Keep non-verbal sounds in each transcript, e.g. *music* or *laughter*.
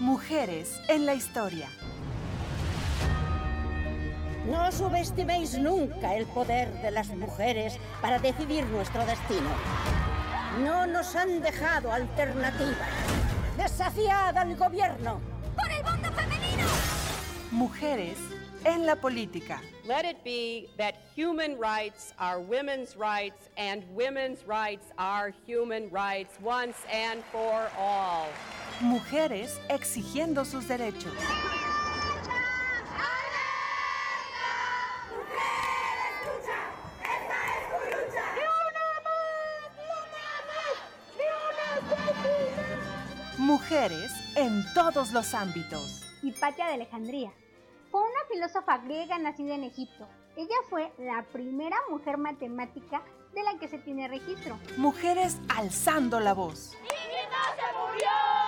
Mujeres en la historia. No subestiméis nunca el poder de las mujeres para decidir nuestro destino. No nos han dejado alternativa. Desafiad al gobierno. ¡Por el voto femenino! Mujeres en la política. Let it be that human rights are women's rights and women's rights are human rights once and for all. Mujeres exigiendo sus derechos. Mujeres en todos los ámbitos. Hipatia de Alejandría. Fue una filósofa griega nacida en Egipto. Ella fue la primera mujer matemática de la que se tiene registro. Mujeres alzando la voz. ¡Ingrid no se murió!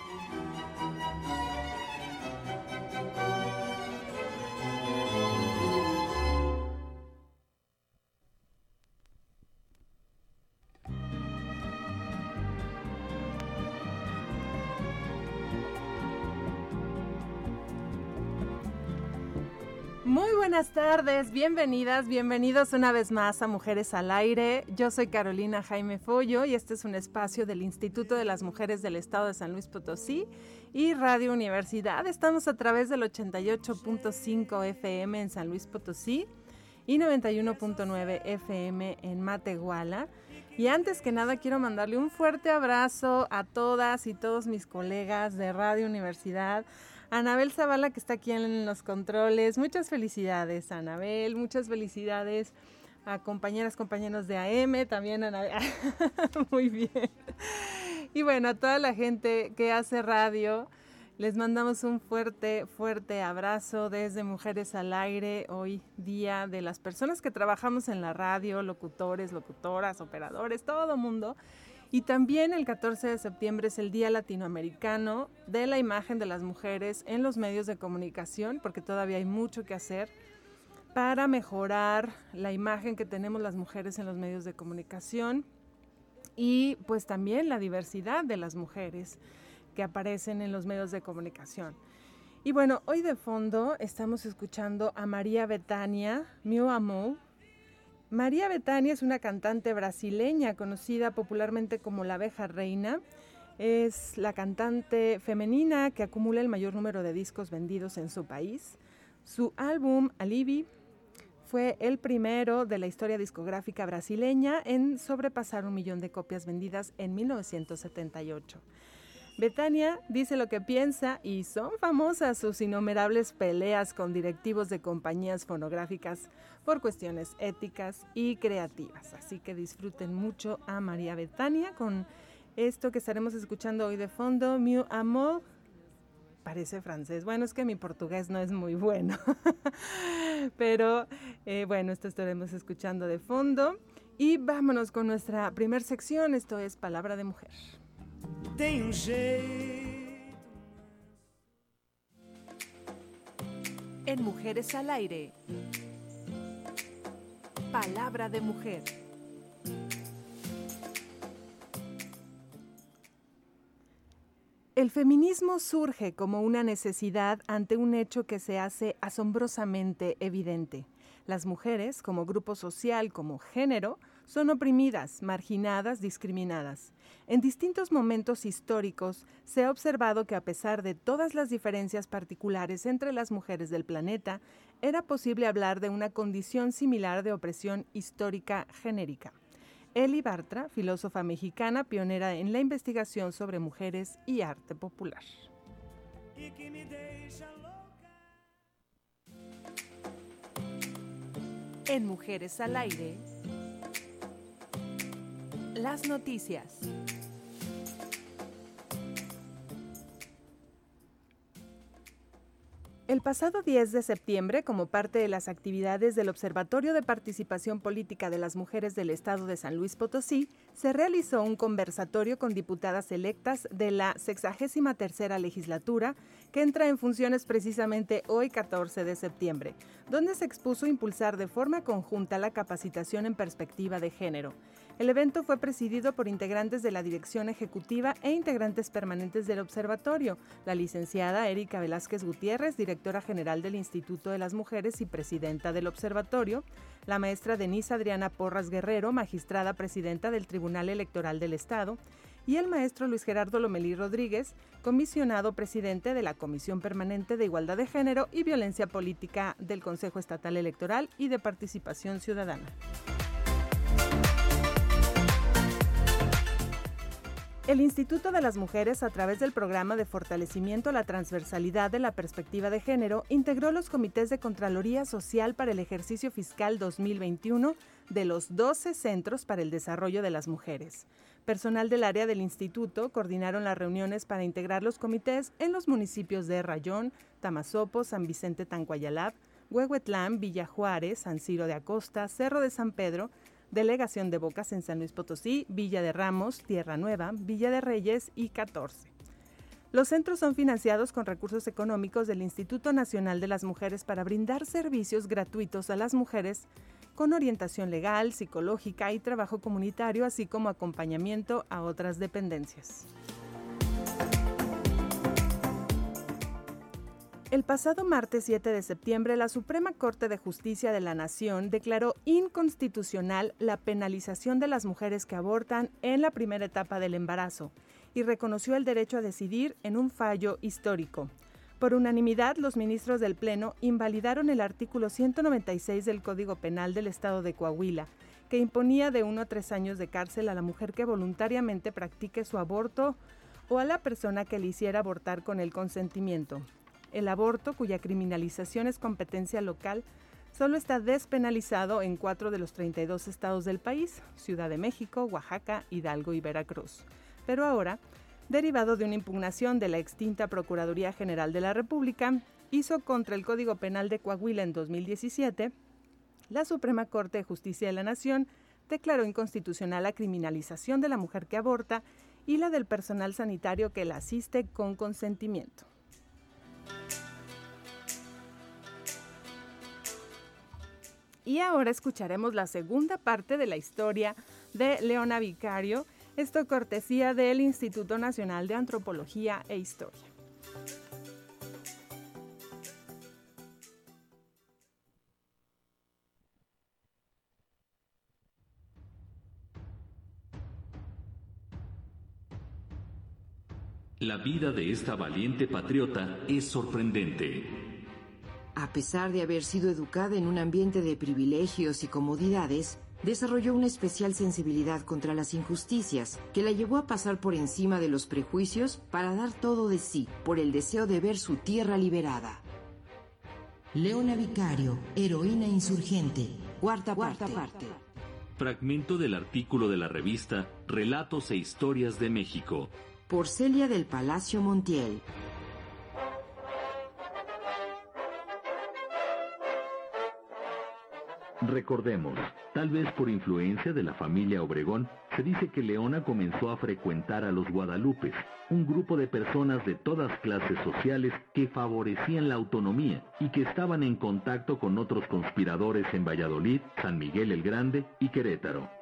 Muy buenas tardes, bienvenidas, bienvenidos una vez más a Mujeres al Aire. Yo soy Carolina Jaime Follo y este es un espacio del Instituto de las Mujeres del Estado de San Luis Potosí y Radio Universidad. Estamos a través del 88.5 FM en San Luis Potosí y 91.9 FM en Matehuala. Y antes que nada quiero mandarle un fuerte abrazo a todas y todos mis colegas de Radio Universidad. Anabel Zavala que está aquí en los controles. Muchas felicidades, Anabel. Muchas felicidades a compañeras, compañeros de AM, también Anabel. *laughs* Muy bien. Y bueno, a toda la gente que hace radio, les mandamos un fuerte, fuerte abrazo desde Mujeres al Aire, hoy día de las personas que trabajamos en la radio, locutores, locutoras, operadores, todo mundo. Y también el 14 de septiembre es el Día Latinoamericano de la Imagen de las Mujeres en los medios de comunicación, porque todavía hay mucho que hacer para mejorar la imagen que tenemos las mujeres en los medios de comunicación y pues también la diversidad de las mujeres que aparecen en los medios de comunicación. Y bueno, hoy de fondo estamos escuchando a María Betania, Meu Amor, María Bethania es una cantante brasileña conocida popularmente como la abeja reina. Es la cantante femenina que acumula el mayor número de discos vendidos en su país. Su álbum Alibi fue el primero de la historia discográfica brasileña en sobrepasar un millón de copias vendidas en 1978. Betania dice lo que piensa y son famosas sus innumerables peleas con directivos de compañías fonográficas por cuestiones éticas y creativas. Así que disfruten mucho a María Betania con esto que estaremos escuchando hoy de fondo, Mi Amor. Parece francés. Bueno, es que mi portugués no es muy bueno. *laughs* Pero eh, bueno, esto estaremos escuchando de fondo. Y vámonos con nuestra primer sección. Esto es Palabra de Mujer. Tem um jeito. En Mujeres al Aire. Palabra de Mujer. El feminismo surge como una necesidad ante un hecho que se hace asombrosamente evidente. Las mujeres, como grupo social, como género, son oprimidas, marginadas, discriminadas. En distintos momentos históricos se ha observado que a pesar de todas las diferencias particulares entre las mujeres del planeta, era posible hablar de una condición similar de opresión histórica genérica. Eli Bartra, filósofa mexicana pionera en la investigación sobre mujeres y arte popular. En Mujeres al Aire, las noticias. El pasado 10 de septiembre, como parte de las actividades del Observatorio de Participación Política de las Mujeres del Estado de San Luis Potosí, se realizó un conversatorio con diputadas electas de la 63 legislatura, que entra en funciones precisamente hoy 14 de septiembre, donde se expuso impulsar de forma conjunta la capacitación en perspectiva de género. El evento fue presidido por integrantes de la dirección ejecutiva e integrantes permanentes del observatorio, la licenciada Erika Velázquez Gutiérrez, directora general del Instituto de las Mujeres y presidenta del observatorio, la maestra Denise Adriana Porras Guerrero, magistrada presidenta del Tribunal Electoral del Estado, y el maestro Luis Gerardo Lomelí Rodríguez, comisionado presidente de la Comisión Permanente de Igualdad de Género y Violencia Política del Consejo Estatal Electoral y de Participación Ciudadana. El Instituto de las Mujeres, a través del programa de fortalecimiento a la transversalidad de la perspectiva de género, integró los comités de Contraloría Social para el ejercicio fiscal 2021 de los 12 Centros para el Desarrollo de las Mujeres. Personal del área del instituto coordinaron las reuniones para integrar los comités en los municipios de Rayón, Tamazopo, San Vicente Tancuayalab, Huehuetlán, Villa Juárez, San Ciro de Acosta, Cerro de San Pedro, Delegación de Bocas en San Luis Potosí, Villa de Ramos, Tierra Nueva, Villa de Reyes y 14. Los centros son financiados con recursos económicos del Instituto Nacional de las Mujeres para brindar servicios gratuitos a las mujeres con orientación legal, psicológica y trabajo comunitario, así como acompañamiento a otras dependencias. El pasado martes 7 de septiembre, la Suprema Corte de Justicia de la Nación declaró inconstitucional la penalización de las mujeres que abortan en la primera etapa del embarazo y reconoció el derecho a decidir en un fallo histórico. Por unanimidad, los ministros del Pleno invalidaron el artículo 196 del Código Penal del Estado de Coahuila, que imponía de uno a tres años de cárcel a la mujer que voluntariamente practique su aborto o a la persona que le hiciera abortar con el consentimiento. El aborto, cuya criminalización es competencia local, solo está despenalizado en cuatro de los 32 estados del país, Ciudad de México, Oaxaca, Hidalgo y Veracruz. Pero ahora, derivado de una impugnación de la extinta Procuraduría General de la República, hizo contra el Código Penal de Coahuila en 2017, la Suprema Corte de Justicia de la Nación declaró inconstitucional la criminalización de la mujer que aborta y la del personal sanitario que la asiste con consentimiento. Y ahora escucharemos la segunda parte de la historia de Leona Vicario, esto cortesía del Instituto Nacional de Antropología e Historia. La vida de esta valiente patriota es sorprendente. A pesar de haber sido educada en un ambiente de privilegios y comodidades, desarrolló una especial sensibilidad contra las injusticias que la llevó a pasar por encima de los prejuicios para dar todo de sí por el deseo de ver su tierra liberada. Leona Vicario, heroína insurgente, cuarta, parte. Fragmento del artículo de la revista Relatos e Historias de México. Por Celia del Palacio Montiel. Recordemos, tal vez por influencia de la familia Obregón, se dice que Leona comenzó a frecuentar a los Guadalupes, un grupo de personas de todas clases sociales que favorecían la autonomía y que estaban en contacto con otros conspiradores en Valladolid, San Miguel el Grande y Querétaro.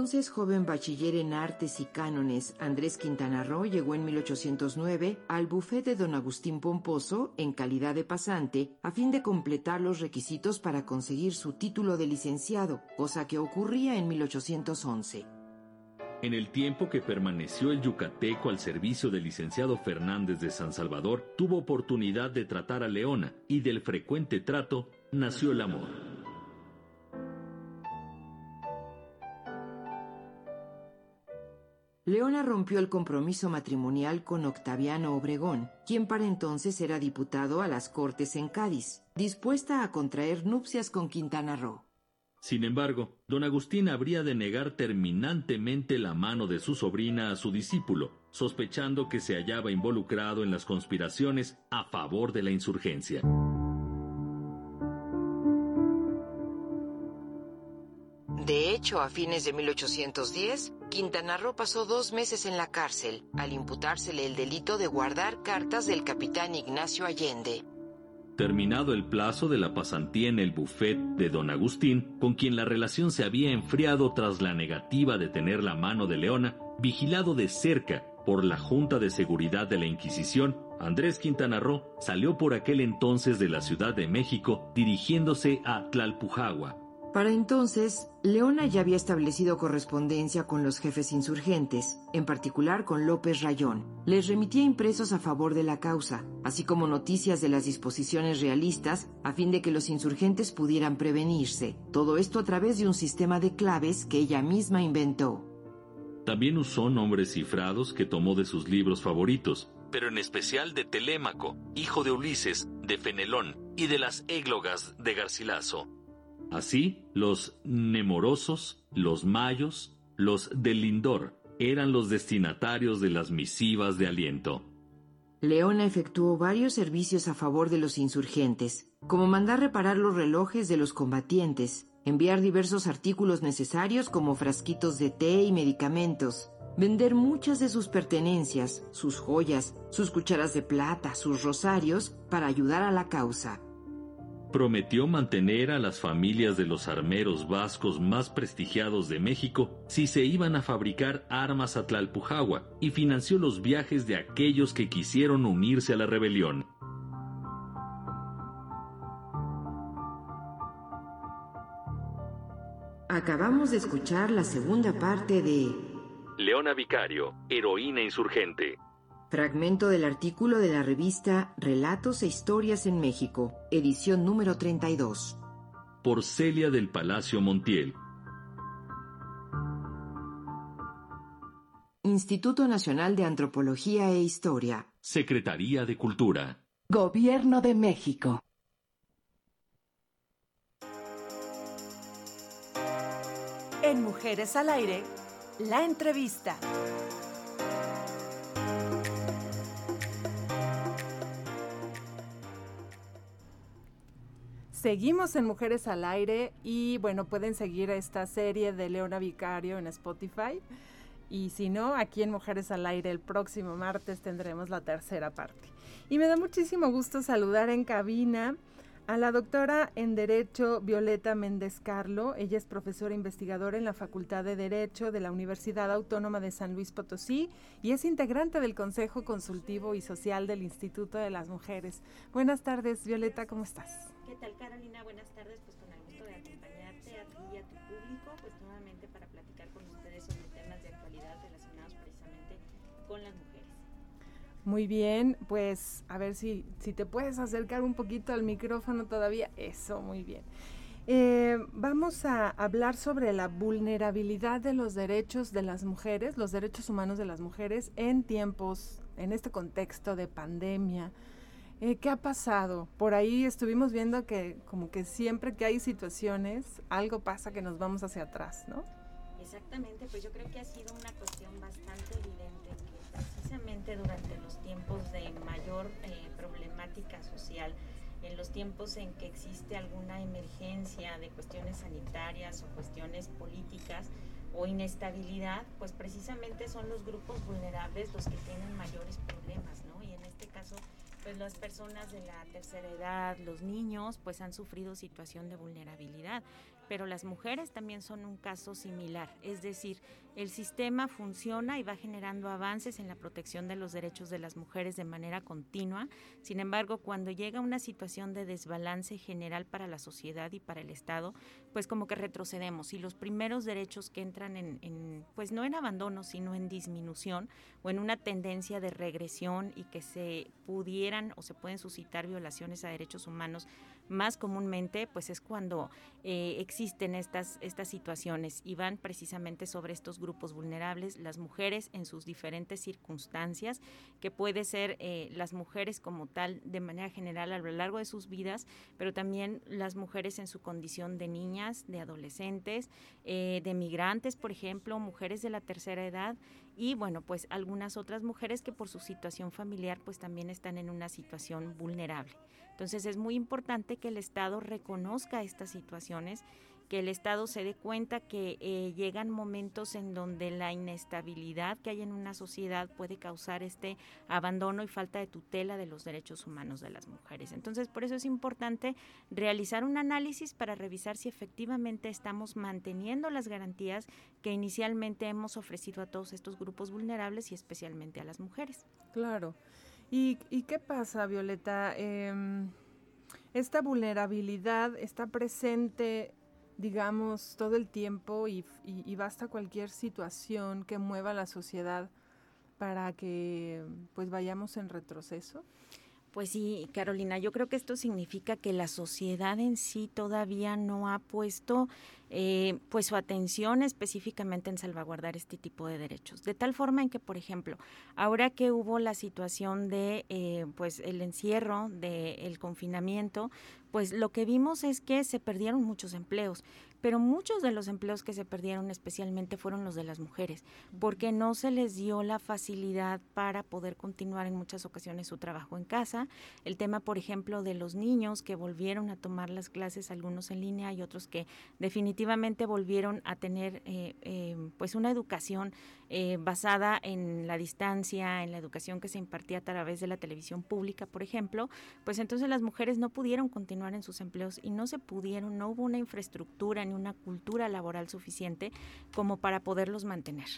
Entonces joven bachiller en artes y cánones Andrés Quintana Roo llegó en 1809 al bufete de don Agustín Pomposo en calidad de pasante a fin de completar los requisitos para conseguir su título de licenciado, cosa que ocurría en 1811. En el tiempo que permaneció el yucateco al servicio del licenciado Fernández de San Salvador, tuvo oportunidad de tratar a Leona y del frecuente trato nació el amor. Leona rompió el compromiso matrimonial con Octaviano Obregón, quien para entonces era diputado a las Cortes en Cádiz, dispuesta a contraer nupcias con Quintana Roo. Sin embargo, don Agustín habría de negar terminantemente la mano de su sobrina a su discípulo, sospechando que se hallaba involucrado en las conspiraciones a favor de la insurgencia. Hecho, a fines de 1810, Quintana Roo pasó dos meses en la cárcel al imputársele el delito de guardar cartas del capitán Ignacio Allende. Terminado el plazo de la pasantía en el buffet de don Agustín, con quien la relación se había enfriado tras la negativa de tener la mano de Leona, vigilado de cerca por la Junta de Seguridad de la Inquisición, Andrés Quintana Roo salió por aquel entonces de la Ciudad de México dirigiéndose a Tlalpujagua, para entonces, Leona ya había establecido correspondencia con los jefes insurgentes, en particular con López Rayón. Les remitía impresos a favor de la causa, así como noticias de las disposiciones realistas a fin de que los insurgentes pudieran prevenirse. Todo esto a través de un sistema de claves que ella misma inventó. También usó nombres cifrados que tomó de sus libros favoritos, pero en especial de Telémaco, hijo de Ulises, de Fenelón y de las églogas de Garcilaso. Así, los nemorosos, los mayos, los del Lindor eran los destinatarios de las misivas de aliento. Leona efectuó varios servicios a favor de los insurgentes, como mandar reparar los relojes de los combatientes, enviar diversos artículos necesarios como frasquitos de té y medicamentos, vender muchas de sus pertenencias, sus joyas, sus cucharas de plata, sus rosarios, para ayudar a la causa prometió mantener a las familias de los armeros vascos más prestigiados de México si se iban a fabricar armas a Tlalpujagua y financió los viajes de aquellos que quisieron unirse a la rebelión. Acabamos de escuchar la segunda parte de Leona Vicario, heroína insurgente, Fragmento del artículo de la revista Relatos e Historias en México, edición número 32. Por Celia del Palacio Montiel. Instituto Nacional de Antropología e Historia. Secretaría de Cultura. Gobierno de México. En Mujeres al Aire, la entrevista. Seguimos en Mujeres al Aire y bueno, pueden seguir esta serie de Leona Vicario en Spotify. Y si no, aquí en Mujeres al Aire el próximo martes tendremos la tercera parte. Y me da muchísimo gusto saludar en cabina a la doctora en Derecho Violeta Méndez Carlo. Ella es profesora investigadora en la Facultad de Derecho de la Universidad Autónoma de San Luis Potosí y es integrante del Consejo Consultivo y Social del Instituto de las Mujeres. Buenas tardes, Violeta, ¿cómo estás? ¿Qué tal, Carolina? Buenas tardes, pues con el gusto de acompañarte a ti y a tu público, pues nuevamente para platicar con ustedes sobre temas de actualidad relacionados precisamente con las mujeres. Muy bien, pues a ver si, si te puedes acercar un poquito al micrófono todavía. Eso, muy bien. Eh, vamos a hablar sobre la vulnerabilidad de los derechos de las mujeres, los derechos humanos de las mujeres en tiempos, en este contexto de pandemia. Eh, ¿Qué ha pasado? Por ahí estuvimos viendo que como que siempre que hay situaciones, algo pasa que nos vamos hacia atrás, ¿no? Exactamente, pues yo creo que ha sido una cuestión bastante evidente que precisamente durante los tiempos de mayor eh, problemática social, en los tiempos en que existe alguna emergencia de cuestiones sanitarias o cuestiones políticas o inestabilidad, pues precisamente son los grupos vulnerables los que tienen mayores problemas, ¿no? Y en este caso, pues las personas de la tercera edad, los niños, pues han sufrido situación de vulnerabilidad pero las mujeres también son un caso similar, es decir, el sistema funciona y va generando avances en la protección de los derechos de las mujeres de manera continua, sin embargo, cuando llega una situación de desbalance general para la sociedad y para el Estado, pues como que retrocedemos. Y los primeros derechos que entran en, pues no en abandono, sino en disminución o en una tendencia de regresión y que se pudieran o se pueden suscitar violaciones a derechos humanos más comúnmente pues es cuando eh, existen estas, estas situaciones y van precisamente sobre estos grupos vulnerables, las mujeres en sus diferentes circunstancias, que puede ser eh, las mujeres como tal de manera general a lo largo de sus vidas, pero también las mujeres en su condición de niñas, de adolescentes, eh, de migrantes, por ejemplo, mujeres de la tercera edad y bueno, pues algunas otras mujeres que por su situación familiar pues también están en una situación vulnerable. Entonces es muy importante que el Estado reconozca estas situaciones, que el Estado se dé cuenta que eh, llegan momentos en donde la inestabilidad que hay en una sociedad puede causar este abandono y falta de tutela de los derechos humanos de las mujeres. Entonces, por eso es importante realizar un análisis para revisar si efectivamente estamos manteniendo las garantías que inicialmente hemos ofrecido a todos estos grupos vulnerables y especialmente a las mujeres. Claro. ¿Y, qué pasa, Violeta? Em, esta vulnerabilidad está presente, digamos, todo el tiempo y, basta cualquier situación que mueva la sociedad para que pues vayamos en retroceso. Pues sí, Carolina, yo creo que esto significa que la sociedad en sí todavía no ha puesto eh, pues su atención específicamente en salvaguardar este tipo de derechos. De tal forma en que, por ejemplo, ahora que hubo la situación de eh, pues el encierro, del confinamiento, pues lo que vimos es que se perdieron muchos empleos pero muchos de los empleos que se perdieron especialmente fueron los de las mujeres, porque no se les dio la facilidad para poder continuar en muchas ocasiones su trabajo en casa. El tema, por ejemplo, de los niños que volvieron a tomar las clases, algunos en línea y otros que definitivamente volvieron a tener eh, eh, pues una educación eh, basada en la distancia, en la educación que se impartía a través de la televisión pública, por ejemplo, pues entonces las mujeres no pudieron continuar en sus empleos y no se pudieron, no hubo una infraestructura ni una cultura laboral suficiente como para poderlos mantener.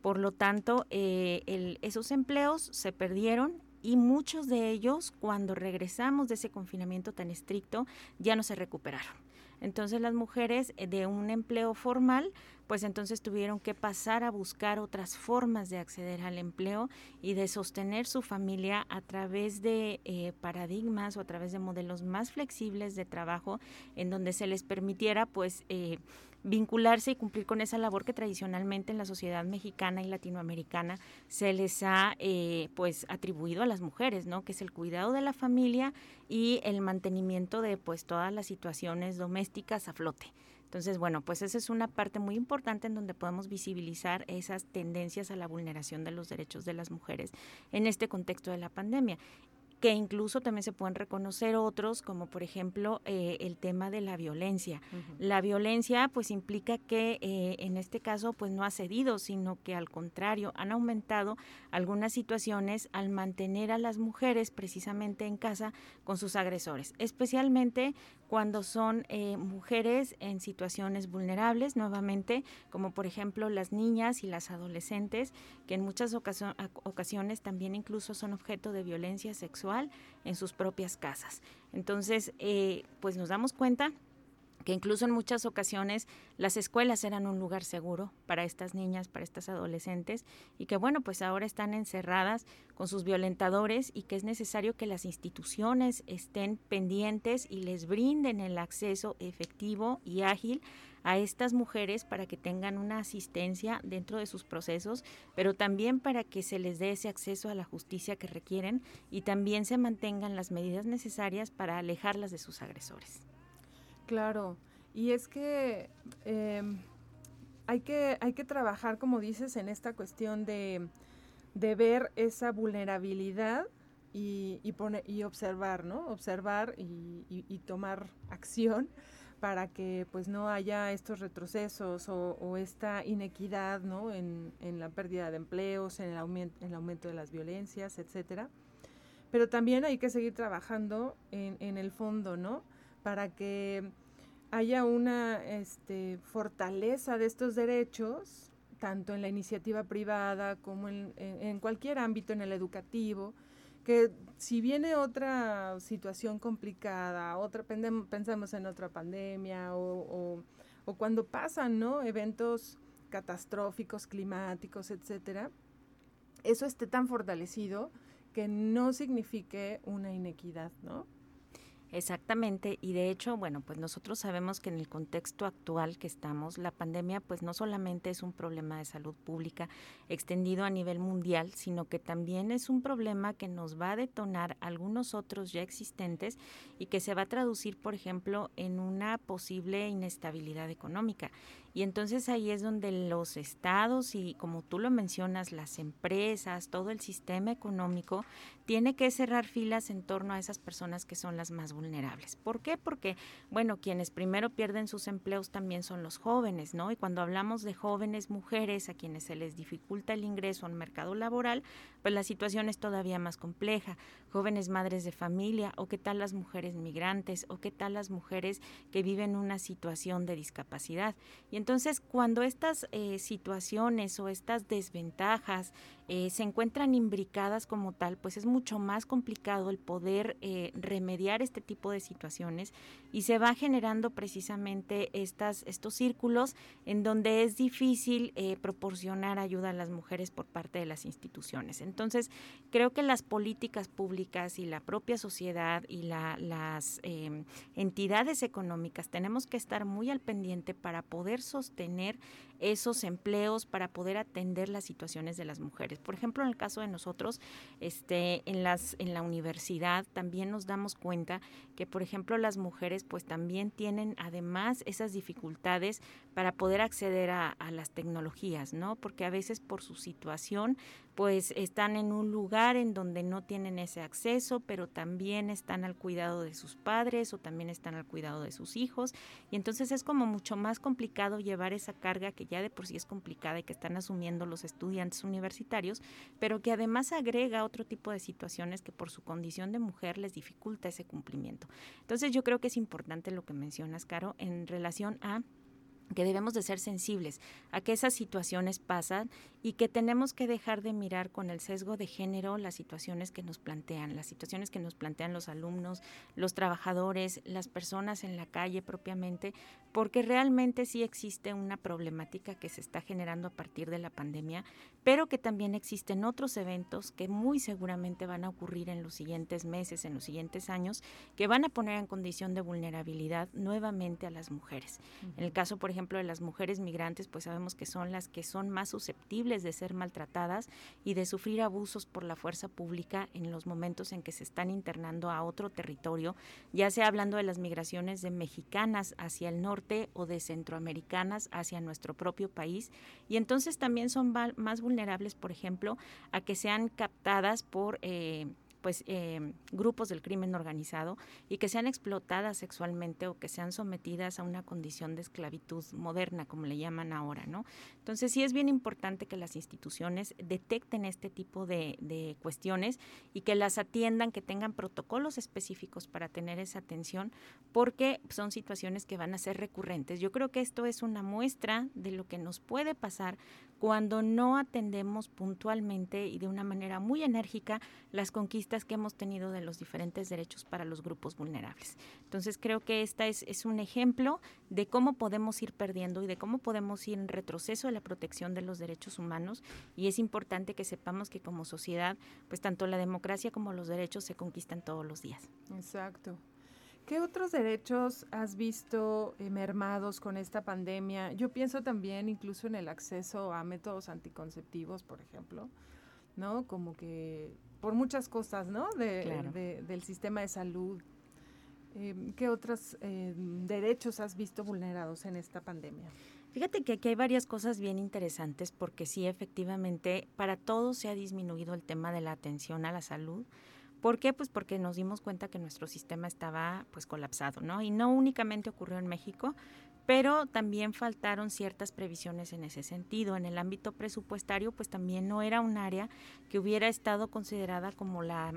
Por lo tanto, eh, esos empleos se perdieron y muchos de ellos, cuando regresamos de ese confinamiento tan estricto, ya no se recuperaron. Entonces las mujeres eh, de un empleo formal pues entonces tuvieron que pasar a buscar otras formas de acceder al empleo y de sostener su familia a través de eh, paradigmas o a través de modelos más flexibles de trabajo en donde se les permitiera pues eh, vincularse y cumplir con esa labor que tradicionalmente en la sociedad mexicana y latinoamericana se les ha eh, pues atribuido a las mujeres, ¿no? Que es el cuidado de la familia y el mantenimiento de pues todas las situaciones domésticas a flote. Entonces, bueno, pues esa es una parte muy importante en donde podemos visibilizar esas tendencias a la vulneración de los derechos de las mujeres en este contexto de la pandemia que incluso también se pueden reconocer otros, como por ejemplo eh, el tema de la violencia. La violencia pues implica que eh, en este caso pues no ha cedido, sino que al contrario han aumentado algunas situaciones al mantener a las mujeres precisamente en casa con sus agresores, especialmente cuando son eh, mujeres en situaciones vulnerables, nuevamente, como por ejemplo las niñas y las adolescentes, que en muchas ocasiones también incluso son objeto de violencia sexual en sus propias casas. Entonces, eh, pues nos damos cuenta que incluso en muchas ocasiones las escuelas eran un lugar seguro para estas niñas, para estas adolescentes, y que bueno, pues ahora están encerradas con sus violentadores y que es necesario que las instituciones estén pendientes y les brinden el acceso efectivo y ágil a estas mujeres para que tengan una asistencia dentro de sus procesos, pero también para que se les dé ese acceso a la justicia que requieren y también se mantengan las medidas necesarias para alejarlas de sus agresores. Claro, y es que, em, hay que hay que trabajar, como dices, en esta cuestión de, ver esa vulnerabilidad y, y, y observar, ¿no? Observar y, tomar acción para que pues no haya estos retrocesos o, esta inequidad, ¿no? En, la pérdida de empleos, en el, aumento, en el aumento de las violencias, etcétera. Pero también hay que seguir trabajando en, en el fondo, ¿no? Para que haya una este, fortaleza de estos derechos, tanto en la iniciativa privada como en, cualquier ámbito, en el educativo, que si viene otra situación complicada, otra pensamos en otra pandemia o, o, cuando pasan ¿no? eventos catastróficos, climáticos, etcétera, eso esté tan fortalecido que no signifique una inequidad, ¿no? Exactamente, y de hecho, bueno, pues nosotros sabemos que en el contexto actual que estamos, la pandemia pues no solamente es un problema de salud pública extendido a nivel mundial, sino que también es un problema que nos va a detonar algunos otros ya existentes y que se va a traducir, por ejemplo, en una posible inestabilidad económica. Y entonces ahí es donde los estados y como tú lo mencionas, las empresas, todo el sistema económico tiene que cerrar filas en torno a esas personas que son las más vulnerables. ¿Por qué? Porque, bueno, quienes primero pierden sus empleos también son los jóvenes, ¿no? Y cuando hablamos de jóvenes mujeres a quienes se les dificulta el ingreso al mercado laboral, pues la situación es todavía más compleja. Jóvenes madres de familia, o qué tal las mujeres migrantes, o qué tal las mujeres que viven una situación de discapacidad. Entonces, cuando estas eh, situaciones o estas desventajas eh, se encuentran imbricadas como tal, pues es mucho más complicado el poder eh, remediar este tipo de situaciones y se va generando precisamente estos círculos en donde es difícil proporcionar ayuda a las mujeres por parte de las instituciones. Entonces, creo que las políticas públicas y la propia sociedad y las em, entidades económicas tenemos que estar muy al pendiente para poder sostener esos empleos para poder atender las situaciones de las mujeres. Por ejemplo, en el caso de nosotros, este, en las, en la universidad también nos damos cuenta que, por ejemplo, las mujeres pues también tienen además esas dificultades para poder acceder a, a las tecnologías, ¿no? Porque a veces por su situación pues están en un lugar en donde no tienen ese acceso, pero también están al cuidado de sus padres o también están al cuidado de sus hijos. Y entonces es como mucho más complicado llevar esa carga que ya de por sí es complicada y que están asumiendo los estudiantes universitarios, pero que además agrega otro tipo de situaciones que por su condición de mujer les dificulta ese cumplimiento. Entonces yo creo que es importante lo que mencionas, Caro, en relación a que debemos de ser sensibles a que esas situaciones pasan y que tenemos que dejar de mirar con el sesgo de género las situaciones que nos plantean, las situaciones que nos plantean los alumnos, los trabajadores, las personas en la calle propiamente, porque realmente sí existe una problemática que se está generando a partir de la pandemia, pero que también existen otros eventos que muy seguramente van a ocurrir en los siguientes meses, en los siguientes años, que van a poner en condición de vulnerabilidad nuevamente a las mujeres. En el caso, por ejemplo, de las mujeres migrantes, pues sabemos que son las que son más susceptibles de ser maltratadas y de sufrir abusos por la fuerza pública en los momentos en que se están internando a otro territorio, ya sea hablando de las migraciones de mexicanas hacia el norte, o de centroamericanas hacia nuestro propio país. Y entonces también son más vulnerables, por ejemplo, a que sean captadas por eh, pues eh, grupos del crimen organizado y que sean explotadas sexualmente o que sean sometidas a una condición de esclavitud moderna, como le llaman ahora, ¿no? Entonces sí es bien importante que las instituciones detecten este tipo de, de cuestiones y que las atiendan, que tengan protocolos específicos para tener esa atención, porque son situaciones que van a ser recurrentes. Yo creo que esto es una muestra de lo que nos puede pasar cuando no atendemos puntualmente y de una manera muy enérgica las conquistas que hemos tenido de los diferentes derechos para los grupos vulnerables. Entonces creo que esta es, es un ejemplo de cómo podemos ir perdiendo y de cómo podemos ir en retroceso de la protección de los derechos humanos y es importante que sepamos que como sociedad pues tanto la democracia como los derechos se conquistan todos los días. Exacto. ¿Qué otros derechos has visto eh, mermados con esta pandemia? Yo pienso también incluso en el acceso a métodos anticonceptivos, por ejemplo, ¿no? Como que por muchas cosas, ¿no? De, del sistema de salud. Em, ¿Qué otros em, derechos has visto vulnerados en esta pandemia? Fíjate que aquí hay varias cosas bien interesantes porque sí, efectivamente, para todos se ha disminuido el tema de la atención a la salud ¿Por qué? Pues porque nos dimos cuenta que nuestro sistema estaba pues colapsado, ¿no? Y no únicamente ocurrió en México, pero también faltaron ciertas previsiones en ese sentido. En el ámbito presupuestario, pues también no era un área que hubiera estado considerada como la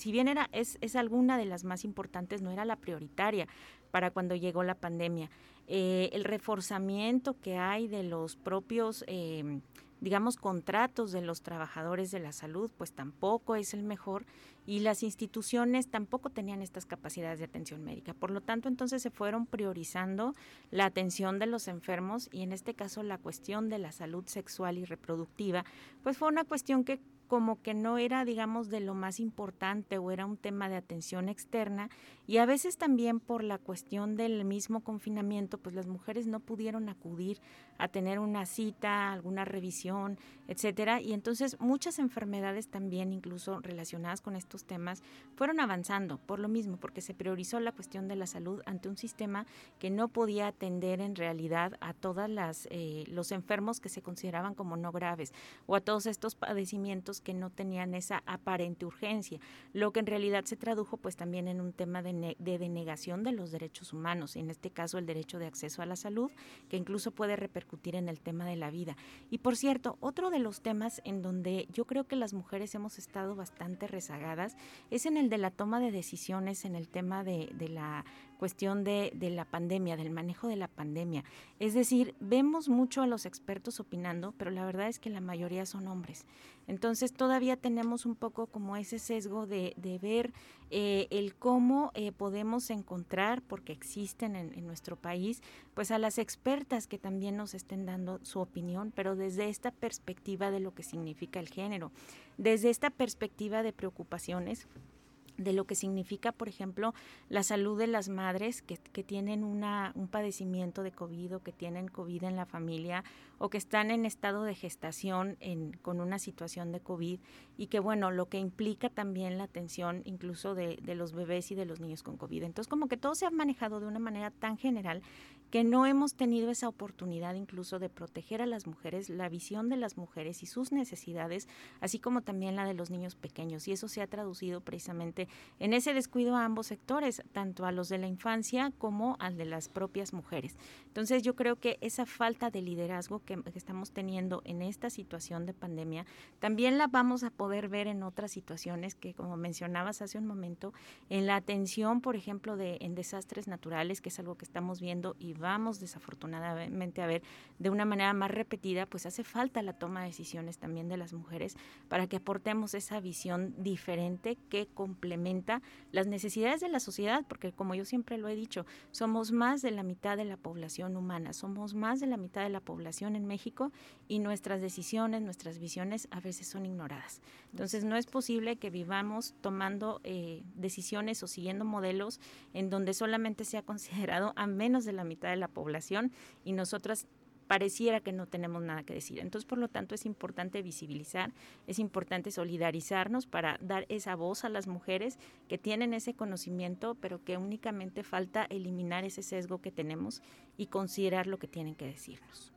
si bien era es, es alguna de las más importantes, no era la prioritaria para cuando llegó la pandemia. Eh, el reforzamiento que hay de los propios eh, digamos, contratos de los trabajadores de la salud, pues tampoco es el mejor y las instituciones tampoco tenían estas capacidades de atención médica. Por lo tanto, entonces se fueron priorizando la atención de los enfermos y en este caso la cuestión de la salud sexual y reproductiva, pues fue una cuestión que como que no era, digamos, de lo más importante o era un tema de atención externa y a veces también por la cuestión del mismo confinamiento, pues las mujeres no pudieron acudir a tener una cita, alguna revisión, etcétera, y entonces muchas enfermedades también incluso relacionadas con estos temas fueron avanzando por lo mismo, porque se priorizó la cuestión de la salud ante un sistema que no podía atender en realidad a todas las eh, los enfermos que se consideraban como no graves o a todos estos padecimientos que no tenían esa aparente urgencia, lo que en realidad se tradujo pues también en un tema de, de denegación de los derechos humanos, en este caso el derecho de acceso a la salud, que incluso puede repercutir en el tema de la vida. Y por cierto, otro de los temas en donde yo creo que las mujeres hemos estado bastante rezagadas es en el de la toma de decisiones, en el tema de, de la cuestión de, de, la pandemia, del manejo de la pandemia. Es decir, vemos mucho a los expertos opinando, pero la verdad es que la mayoría son hombres. Entonces todavía tenemos un poco como ese sesgo de, de ver eh, el cómo eh, podemos encontrar, porque existen en, en, nuestro país, pues a las expertas que también nos estén dando su opinión, pero desde esta perspectiva de lo que significa el género, desde esta perspectiva de preocupaciones de lo que significa, por ejemplo, la salud de las madres que, que, tienen una, un padecimiento de COVID o que tienen COVID en la familia o que están en estado de gestación en, con una situación de COVID y que, bueno, lo que implica también la atención incluso de, de los bebés y de los niños con COVID. Entonces, como que todo se ha manejado de una manera tan general que no hemos tenido esa oportunidad incluso de proteger a las mujeres, la visión de las mujeres y sus necesidades, así como también la de los niños pequeños. Y eso se ha traducido precisamente en ese descuido a ambos sectores, tanto a los de la infancia como al de las propias mujeres. Entonces yo creo que esa falta de liderazgo que, estamos teniendo en esta situación de pandemia, también la vamos a poder ver en otras situaciones que, como mencionabas hace un momento, en la atención, por ejemplo, de en desastres naturales, que es algo que estamos viendo y vamos desafortunadamente a ver de una manera más repetida, pues hace falta la toma de decisiones también de las mujeres para que aportemos esa visión diferente que complementa las necesidades de la sociedad, porque como yo siempre lo he dicho, somos más de la mitad de la población humana, somos más de la mitad de la población en México y nuestras decisiones, nuestras visiones a veces son ignoradas. Entonces no es posible que vivamos tomando eh, decisiones o siguiendo modelos en donde solamente se ha considerado a menos de la mitad de la población y nosotras pareciera que no tenemos nada que decir. Entonces, por lo tanto, es importante visibilizar, es importante solidarizarnos para dar esa voz a las mujeres que tienen ese conocimiento, pero que únicamente falta eliminar ese sesgo que tenemos y considerar lo que tienen que decirnos.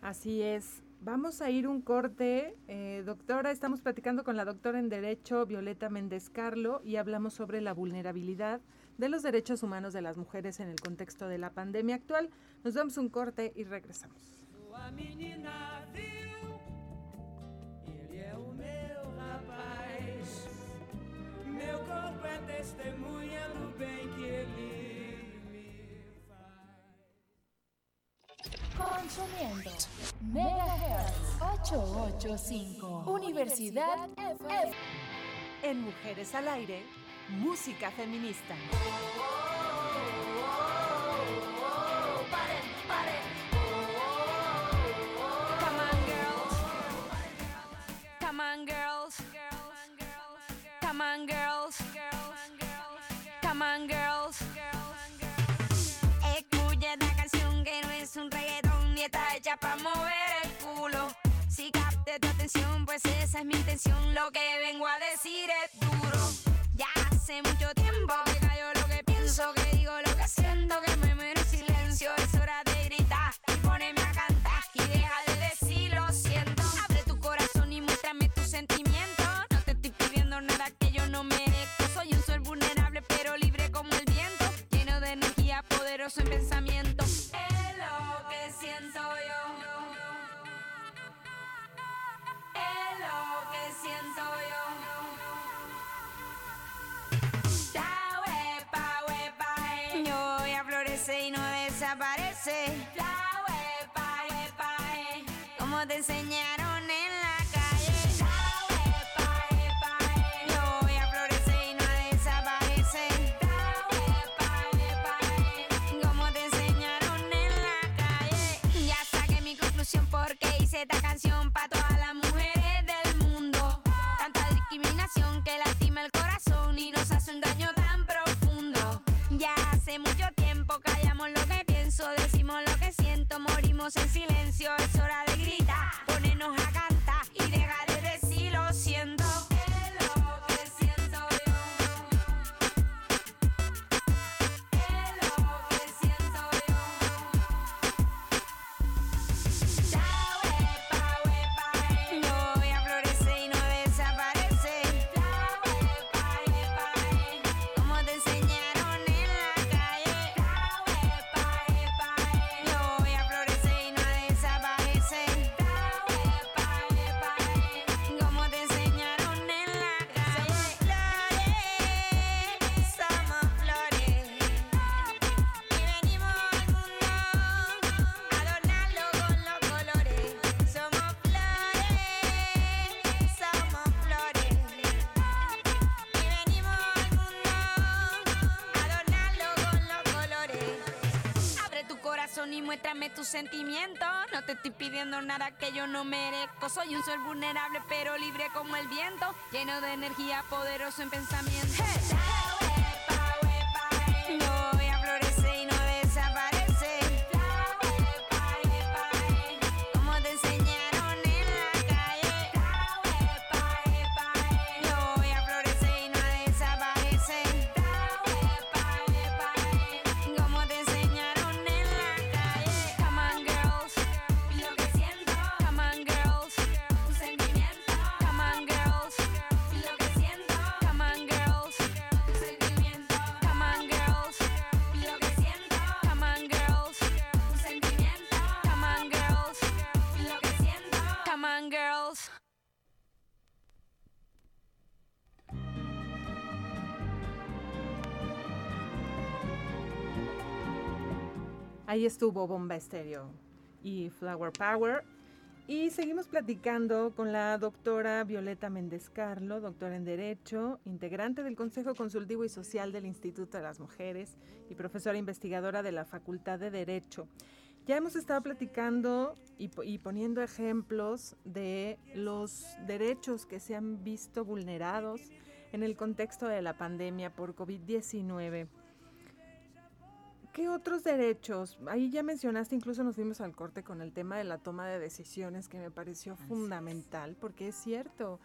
Así es. Vamos a ir un corte. Eh, doctora, estamos platicando con la doctora en Derecho, Violeta Méndez Carlo, y hablamos sobre la vulnerabilidad de los derechos humanos de las mujeres en el contexto de la pandemia actual. Nos damos un corte y regresamos. Consumiendo Megahertz 885 Universidad FM. En Mujeres al Aire, música feminista. Come on, girls. Come on, girls. Come on, girls. Escucha esta canción que no es un reggaetón ni está hecha para mover el culo. Si capte tu atención, pues esa es mi intención. Lo que vengo a decir es Como corazón y muéstrame tus sentimientos. No te estoy pidiendo nada que yo no merezco. Soy un ser vulnerable pero libre como el viento. Lleno de energía, poderoso en pensamiento. Lo Ahí estuvo Bomba Estéreo y Flower Power. Y seguimos platicando con la doctora Violeta Méndez Carlo, doctora en Derecho, integrante del Consejo Consultivo y Social del Instituto de las Mujeres y profesora investigadora de la Facultad de Derecho. Ya hemos estado platicando y, y poniendo ejemplos de los derechos que se han visto vulnerados en el contexto de la pandemia por COVID-19. ¿Qué otros derechos? Ahí ya mencionaste, incluso nos fuimos al corte con el tema de la toma de decisiones, que me pareció fundamental, porque es cierto,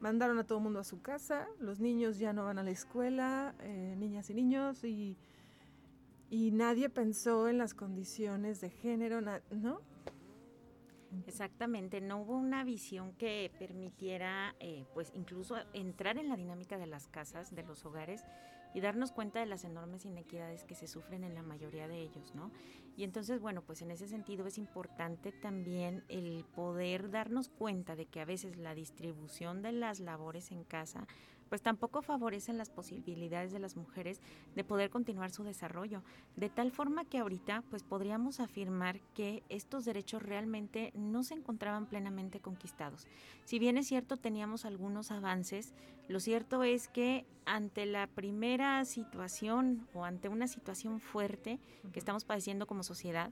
mandaron a todo el mundo a su casa, los niños ya no van a la escuela, eh, niñas y niños, y, y nadie pensó en las condiciones de género, ¿no? Exactamente, no hubo una visión que permitiera, eh, pues incluso entrar en la dinámica de las casas, de los hogares y darnos cuenta de las enormes inequidades que se sufren en la mayoría de ellos, ¿no? Y entonces, bueno, pues en ese sentido es importante también el poder darnos cuenta de que a veces la distribución de las labores en casa pues tampoco favorecen las posibilidades de las mujeres de poder continuar su desarrollo, de tal forma que ahorita pues podríamos afirmar que estos derechos realmente no se encontraban plenamente conquistados. Si bien es cierto teníamos algunos avances, lo cierto es que ante la primera situación o ante una situación fuerte que estamos padeciendo como sociedad,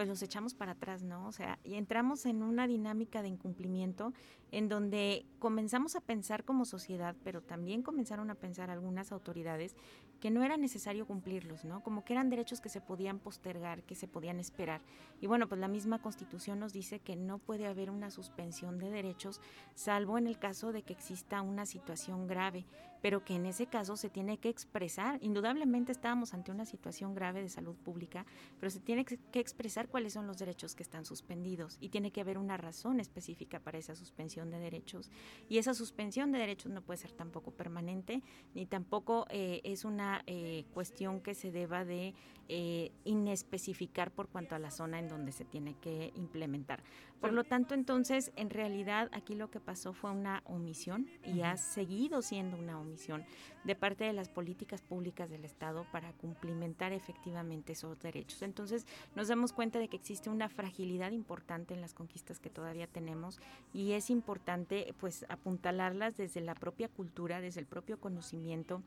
pues los echamos para atrás, ¿no? O sea, y entramos en una dinámica de incumplimiento en donde comenzamos a pensar como sociedad, pero también comenzaron a pensar algunas autoridades que no era necesario cumplirlos, ¿no? Como que eran derechos que se podían postergar, que se podían esperar. Y bueno, pues la misma Constitución nos dice que no puede haber una suspensión de derechos, salvo en el caso de que exista una situación grave, pero que en ese caso se tiene que expresar. Indudablemente estábamos ante una situación grave de salud pública, pero se tiene que expresar cuáles son los derechos que están suspendidos y tiene que haber una razón específica para esa suspensión de derechos. Y esa suspensión de derechos no puede ser tampoco permanente, ni tampoco eh, es una eh, cuestión que se deba de eh, inespecificar por cuanto a la zona en donde se tiene que implementar. Por lo tanto, entonces, en realidad aquí lo que pasó fue una omisión y ha seguido siendo una omisión de parte de las políticas públicas del Estado para cumplimentar efectivamente esos derechos. Entonces, nos damos cuenta de que existe una fragilidad importante en las conquistas que todavía tenemos y es importante pues apuntalarlas desde la propia cultura, desde el propio conocimiento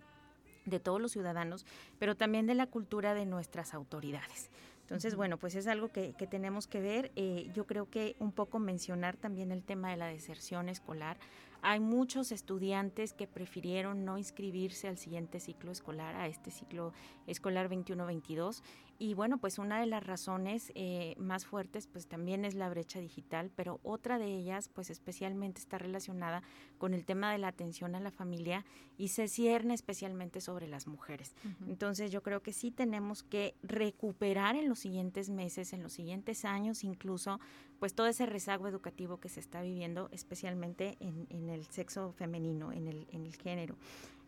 de todos los ciudadanos, pero también de la cultura de nuestras autoridades. Entonces, bueno, pues es algo que, que tenemos que ver. Eh, yo creo que un poco mencionar también el tema de la deserción escolar. Hay muchos estudiantes que prefirieron no inscribirse al siguiente ciclo escolar, a este ciclo escolar 21-22. Y bueno, pues una de las razones eh, más fuertes pues también es la brecha digital, pero otra de ellas pues especialmente está relacionada con el tema de la atención a la familia y se cierne especialmente sobre las mujeres. Entonces yo creo que sí tenemos que recuperar en los siguientes meses, en los siguientes años incluso, pues todo ese rezago educativo que se está viviendo, especialmente en, el sexo femenino, en el, en el género.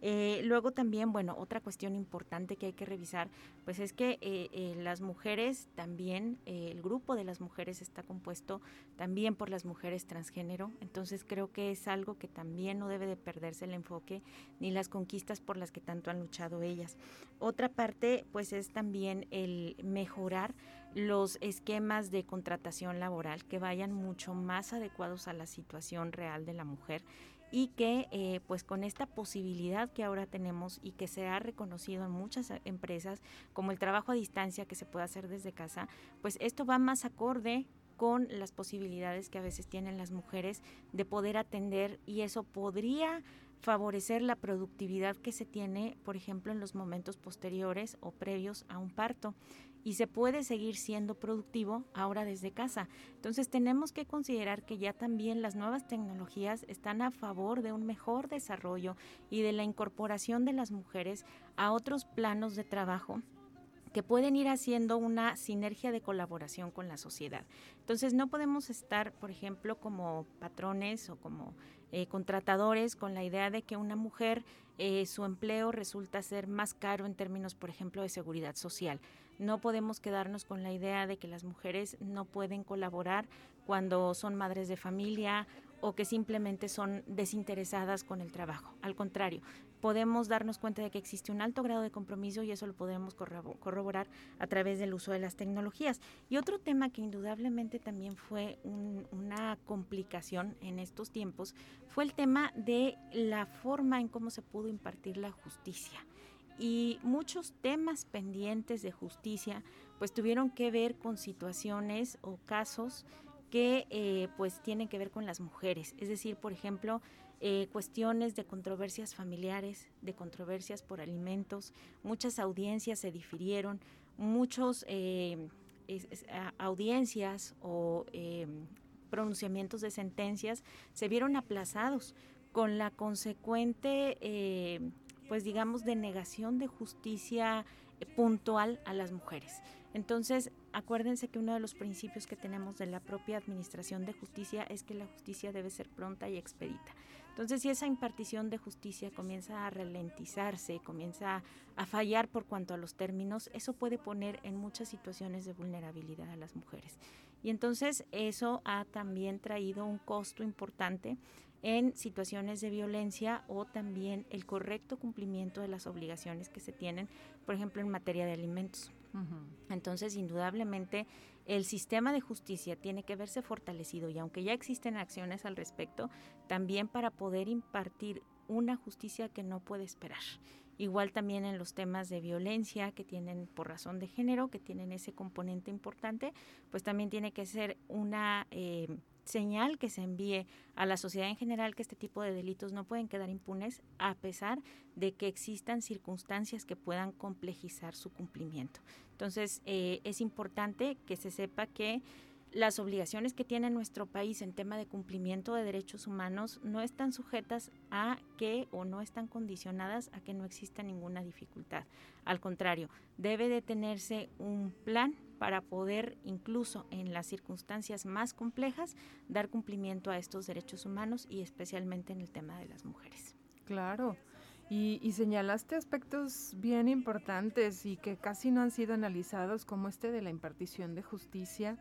Eh, luego también, bueno, otra cuestión importante que hay que revisar, pues es que eh, eh, las mujeres también, el grupo de las mujeres está compuesto también por las mujeres transgénero, entonces creo que es algo que también no debe de perderse el enfoque ni las conquistas por las que tanto han luchado ellas. Otra parte, pues es también el mejorar los esquemas de contratación laboral que vayan mucho más adecuados a la situación real de la mujer y que eh, pues con esta posibilidad que ahora tenemos y que se ha reconocido en muchas empresas como el trabajo a distancia que se puede hacer desde casa, pues esto va más acorde con las posibilidades que a veces tienen las mujeres de poder atender y eso podría favorecer la productividad que se tiene, por ejemplo, en los momentos posteriores o previos a un parto y se puede seguir siendo productivo ahora desde casa. Entonces tenemos que considerar que ya también las nuevas tecnologías están a favor de un mejor desarrollo y de la incorporación de las mujeres a otros planos de trabajo que pueden ir haciendo una sinergia de colaboración con la sociedad. Entonces no podemos estar, por ejemplo, como patrones o como eh, contratadores con la idea de que una mujer eh, su empleo resulta ser más caro en términos, por ejemplo, de seguridad social. No podemos quedarnos con la idea de que las mujeres no pueden colaborar cuando son madres de familia o que simplemente son desinteresadas con el trabajo. Al contrario, podemos darnos cuenta de que existe un alto grado de compromiso y eso lo podemos corroborar a través del uso de las tecnologías. Y otro tema que indudablemente también fue una complicación en estos tiempos fue el tema de la forma en cómo se pudo impartir la justicia y muchos temas pendientes de justicia pues tuvieron que ver con situaciones o casos que eh, pues tienen que ver con las mujeres, es decir, por ejemplo, eh, cuestiones de controversias familiares, de controversias por alimentos, muchas audiencias se difirieron, muchos eh, audiencias o pronunciamientos de sentencias se vieron aplazados con la consecuente pues digamos, de negación de justicia eh, puntual a las mujeres. Entonces, acuérdense que uno de los principios que tenemos de la propia administración de justicia es que la justicia debe ser pronta y expedita. Entonces, si esa impartición de justicia comienza a ralentizarse, comienza a fallar por cuanto a los términos, eso puede poner en muchas situaciones de vulnerabilidad a las mujeres. Y entonces eso ha también traído un costo importante en situaciones de violencia o también el correcto cumplimiento de las obligaciones que se tienen, por ejemplo, en materia de alimentos. Entonces, indudablemente, el sistema de justicia tiene que verse fortalecido y aunque ya existen acciones al respecto, también para poder impartir una justicia que no puede esperar. Igual también en los temas de violencia que tienen por razón de género, que tienen ese componente importante, pues también tiene que ser una eh, señal que se envíe a la sociedad en general que este tipo de delitos no pueden quedar impunes a pesar de que existan circunstancias que puedan complejizar su cumplimiento. Entonces, eh, es importante que se sepa que las obligaciones que tiene nuestro país en tema de cumplimiento de derechos humanos no están sujetas a que o no están condicionadas a que no exista ninguna dificultad. Al contrario, debe de tenerse un plan para poder incluso en las circunstancias más complejas dar cumplimiento a estos derechos humanos y especialmente en el tema de las mujeres. Claro. Y, señalaste aspectos bien importantes y que casi no han sido analizados, como este de la impartición de justicia,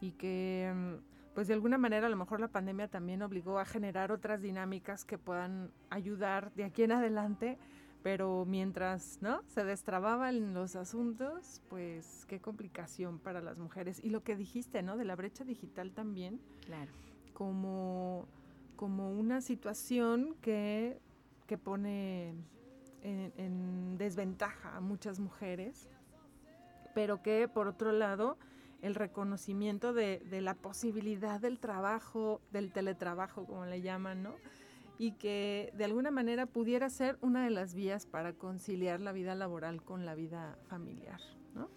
y que mm, pues de alguna manera a lo mejor la pandemia también obligó a generar otras dinámicas que puedan ayudar de aquí en adelante, pero mientras no se destrababan los asuntos, pues qué complicación para las mujeres. Y lo que dijiste, ¿no? De la brecha digital también. Claro. Como, como una situación que, que pone en, en desventaja a muchas mujeres, pero que por otro lado el reconocimiento de, la posibilidad del trabajo, del teletrabajo, como le llaman, ¿no? Y que de alguna manera pudiera ser una de las vías para conciliar la vida laboral con la vida familiar, ¿no?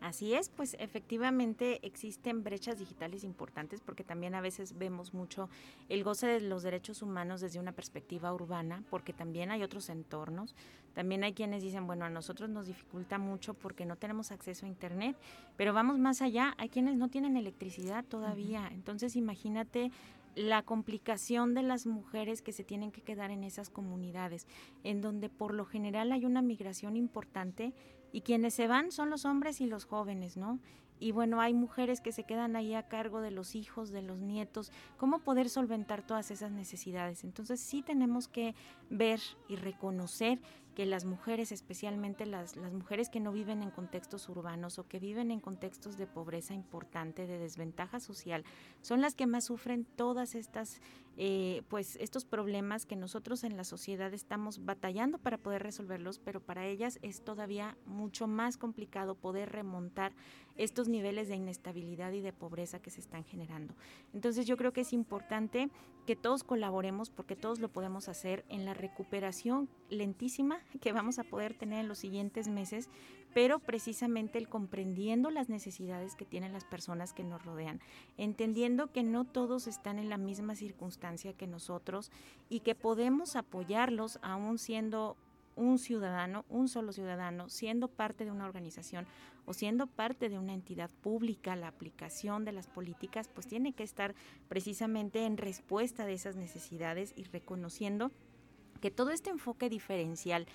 Así es, pues efectivamente existen brechas digitales importantes porque también a veces vemos mucho el goce de los derechos humanos desde una perspectiva urbana, porque también hay otros entornos. También hay quienes dicen, bueno, a nosotros nos dificulta mucho porque no tenemos acceso a Internet, pero vamos más allá, hay quienes no tienen electricidad todavía. Entonces imagínate la complicación de las mujeres que se tienen que quedar en esas comunidades, en donde por lo general hay una migración importante y quienes se van son los hombres y los jóvenes, ¿no? Y bueno, hay mujeres que se quedan ahí a cargo de los hijos, de los nietos, cómo poder solventar todas esas necesidades. Entonces sí tenemos que ver y reconocer que las mujeres, especialmente las, las mujeres que no viven en contextos urbanos o que viven en contextos de pobreza importante, de desventaja social, son las que más sufren todas estas, eh, pues estos problemas que nosotros en la sociedad estamos batallando para poder resolverlos, pero para ellas es todavía mucho más complicado poder remontar estos niveles de inestabilidad y de pobreza que se están generando. Entonces yo creo que es importante que todos colaboremos porque todos lo podemos hacer en la recuperación lentísima que vamos a poder tener en los siguientes meses, pero precisamente el comprendiendo las necesidades que tienen las personas que nos rodean, entendiendo que no todos están en la misma circunstancia que nosotros y que podemos apoyarlos aún siendo un ciudadano, un solo ciudadano, siendo parte de una organización o siendo parte de una entidad pública, la aplicación de las políticas, pues tiene que estar precisamente en respuesta de esas necesidades y reconociendo que todo este enfoque diferencial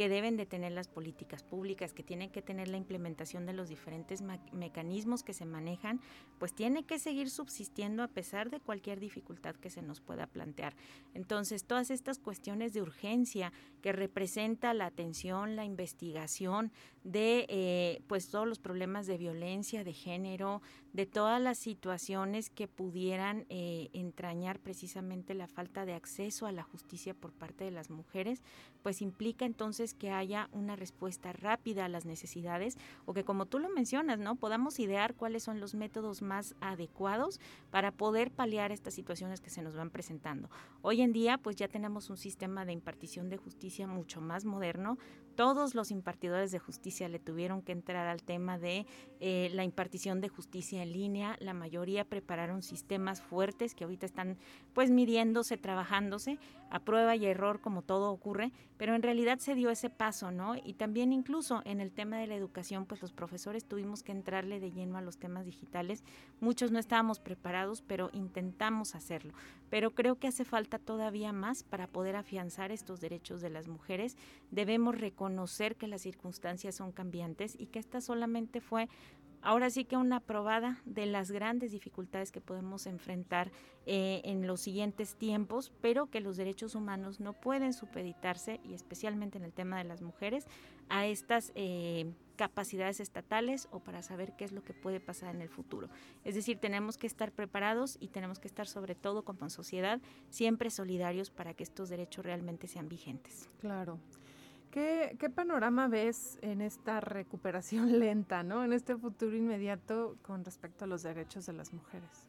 que deben de tener las políticas públicas, que tienen que tener la implementación de los diferentes mecanismos que se manejan, pues tiene que seguir subsistiendo a pesar de cualquier dificultad que se nos pueda plantear. Entonces, todas estas cuestiones de urgencia que representa la atención, la investigación de eh, pues todos los problemas de violencia de género, de todas las situaciones que pudieran eh, entrañar precisamente la falta de acceso a la justicia por parte de las mujeres, pues implica entonces que haya una respuesta rápida a las necesidades o que como tú lo mencionas, ¿no? Podamos idear cuáles son los métodos más adecuados para poder paliar estas situaciones que se nos van presentando. Hoy en día pues ya tenemos un sistema de impartición de justicia mucho más moderno, todos los impartidores de justicia le tuvieron que entrar al tema de eh, la impartición de justicia en línea. La mayoría prepararon sistemas fuertes que ahorita están pues midiéndose, trabajándose a prueba y error como todo ocurre, pero en realidad se dio ese paso, ¿no? Y también incluso en el tema de la educación, pues los profesores tuvimos que entrarle de lleno a los temas digitales. Muchos no estábamos preparados, pero intentamos hacerlo. Pero creo que hace falta todavía más para poder afianzar estos derechos de las mujeres. Debemos reconocer que las circunstancias son cambiantes y que esta solamente fue ahora sí que una probada de las grandes dificultades que podemos enfrentar eh, en los siguientes tiempos, pero que los derechos humanos no pueden supeditarse, y especialmente en el tema de las mujeres, a estas eh, capacidades estatales o para saber qué es lo que puede pasar en el futuro. Es decir, tenemos que estar preparados y tenemos que estar sobre todo como sociedad siempre solidarios para que estos derechos realmente sean vigentes. Claro. ¿Qué, panorama ves en esta recuperación *laughs* lenta, ¿no? en este futuro inmediato con respecto a los derechos de las mujeres?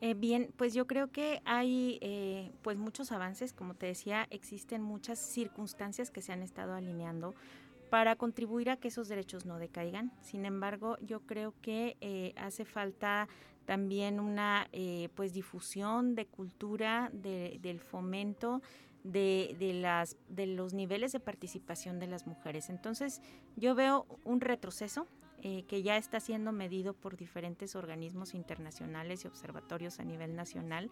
Eh, bien, pues yo creo que hay eh, pues muchos avances, como te decía, existen muchas circunstancias que se han estado alineando para contribuir a que esos derechos no decaigan. Sin embargo, yo creo que eh, hace falta también una pues difusión de cultura, del fomento de, de, las, de los niveles de participación de las mujeres. Entonces, yo veo un retroceso eh, que ya está siendo medido por diferentes organismos internacionales y observatorios a nivel nacional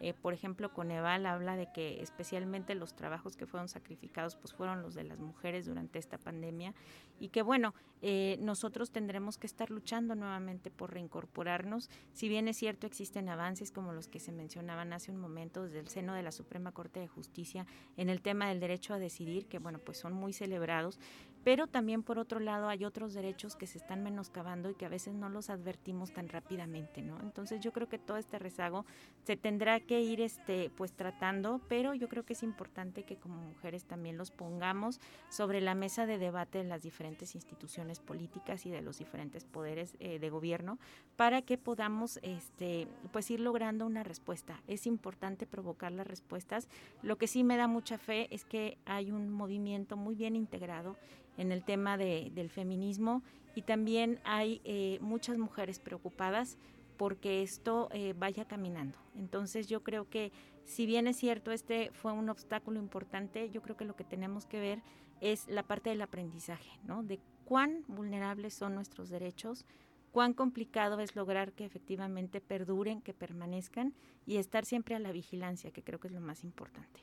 eh, por ejemplo, Coneval habla de que especialmente los trabajos que fueron sacrificados pues fueron los de las mujeres durante esta pandemia y que bueno, eh, nosotros tendremos que estar luchando nuevamente por reincorporarnos. Si bien es cierto existen avances como los que se mencionaban hace un momento desde el seno de la Suprema Corte de Justicia en el tema del derecho a decidir, que bueno, pues son muy celebrados, pero también por otro lado hay otros derechos que se están menoscabando y que a veces no los advertimos tan rápidamente, ¿no? Entonces yo creo que todo este rezago se tendrá que ir este pues tratando, pero yo creo que es importante que como mujeres también los pongamos sobre la mesa de debate de las diferentes instituciones políticas y de los diferentes poderes eh, de gobierno para que podamos este, pues ir logrando una respuesta. Es importante provocar las respuestas. Lo que sí me da mucha fe es que hay un movimiento muy bien integrado en el tema de, del feminismo y también hay eh, muchas mujeres preocupadas porque esto eh, vaya caminando. Entonces yo creo que si bien es cierto, este fue un obstáculo importante, yo creo que lo que tenemos que ver es la parte del aprendizaje, ¿no? De cuán vulnerables son nuestros derechos, cuán complicado es lograr que efectivamente perduren, que permanezcan y estar siempre a la vigilancia, que creo que es lo más importante.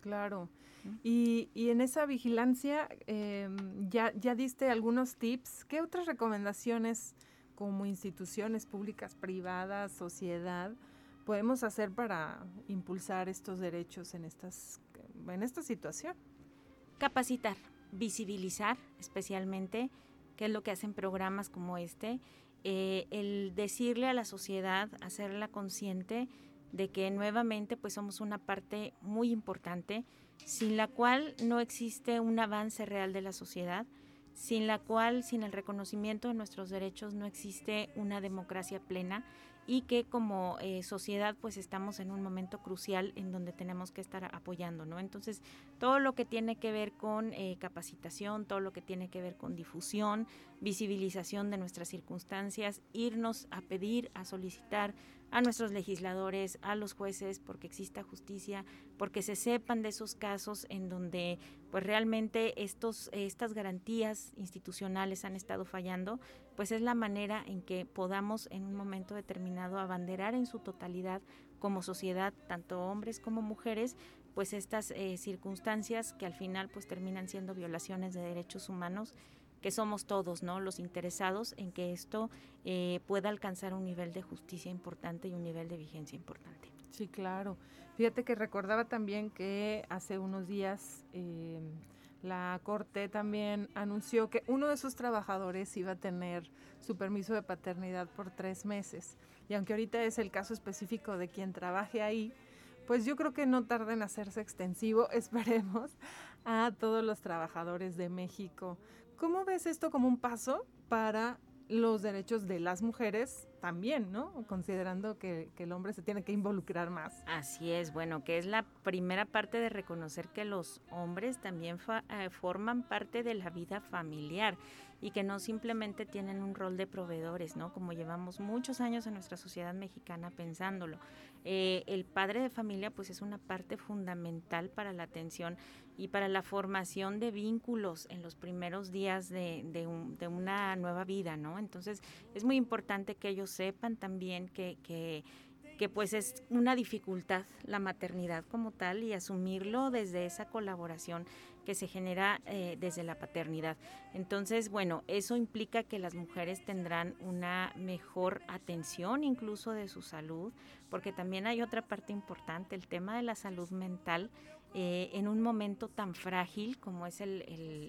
Claro. Y, y, en esa vigilancia, eh, ya, ya diste algunos tips. ¿Qué otras recomendaciones como instituciones públicas, privadas, sociedad, podemos hacer para impulsar estos derechos en, estas, en esta situación? Capacitar, visibilizar especialmente, que es lo que hacen programas como este, eh, el decirle a la sociedad, hacerla consciente de que nuevamente pues somos una parte muy importante, sin la cual no existe un avance real de la sociedad, sin la cual, sin el reconocimiento de nuestros derechos, no existe una democracia plena y que como eh, sociedad pues estamos en un momento crucial en donde tenemos que estar apoyando, ¿no? Entonces, todo lo que tiene que ver con eh, capacitación, todo lo que tiene que ver con difusión, visibilización de nuestras circunstancias, irnos a pedir, a solicitar a nuestros legisladores, a los jueces, porque exista justicia, porque se sepan de esos casos en donde pues realmente estos, estas garantías institucionales han estado fallando, pues es la manera en que podamos en un momento determinado abanderar en su totalidad como sociedad, tanto hombres como mujeres, pues estas eh, circunstancias que al final pues terminan siendo violaciones de derechos humanos que somos todos, ¿no? Los interesados en que esto eh, pueda alcanzar un nivel de justicia importante y un nivel de vigencia importante. Sí, claro. Fíjate que recordaba también que hace unos días eh, la Corte también anunció que uno de sus trabajadores iba a tener su permiso de paternidad por tres meses. Y aunque ahorita es el caso específico de quien trabaje ahí, pues yo creo que no tarda en hacerse extensivo, *laughs* esperemos, a todos los trabajadores de México. ¿Cómo ves esto como un paso para los derechos de las mujeres también, ¿no? Considerando que, el hombre se tiene que involucrar más. Así es, bueno, que es la primera parte de reconocer que los hombres también eh, forman parte de la vida familiar y que no simplemente tienen un rol de proveedores, ¿no? Como llevamos muchos años en nuestra sociedad mexicana pensándolo. Eh, el padre de familia pues es una parte fundamental para la atención y para la formación de vínculos en los primeros días de, de, una nueva vida, ¿no? Entonces es muy importante que ellos sepan también que, que que pues es una dificultad la maternidad como tal y asumirlo desde esa colaboración que se genera eh, desde la paternidad. Entonces, bueno, eso implica que las mujeres tendrán una mejor atención incluso de su salud, porque también hay otra parte importante, el tema de la salud mental eh, en un momento tan frágil como es el,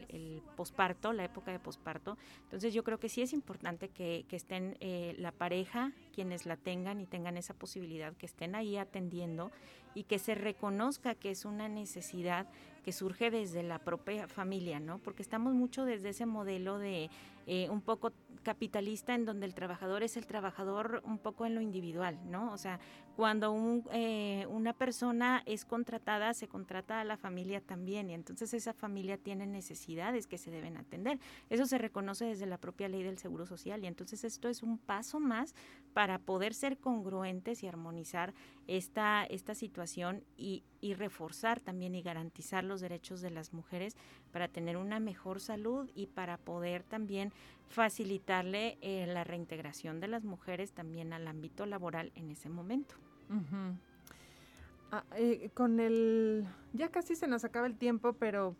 el, posparto, la época de posparto. Entonces yo creo que sí es importante que, estén eh, la pareja, quienes la tengan y tengan esa posibilidad, que estén ahí atendiendo y que se reconozca que es una necesidad que surge desde la propia familia, ¿no? Porque estamos mucho desde ese modelo de eh, un poco capitalista en donde el trabajador es el trabajador un poco en lo individual, ¿no? O sea, cuando un, eh, una persona es contratada, se contrata a la familia también y entonces esa familia tiene necesidades que se deben atender. Eso se reconoce desde la propia ley del Seguro Social y entonces esto es un paso más para poder ser congruentes y armonizar esta, esta situación y, y reforzar también y garantizar los derechos de las mujeres para tener una mejor salud y para poder también facilitarle eh, la reintegración de las mujeres también al ámbito laboral en ese momento. Ah, eh, con el, ya casi se nos acaba el tiempo, pero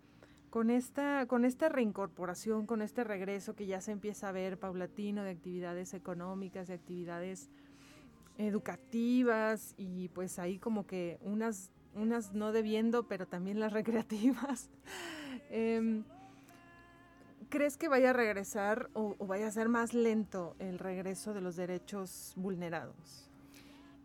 con esta, con esta reincorporación, con este regreso que ya se empieza a ver paulatino de actividades económicas, de actividades educativas y pues ahí como que unas, unas no debiendo, pero también las *laughs* recreativas. Em, ¿Crees que vaya a regresar o, vaya a ser más lento el regreso de los derechos vulnerados?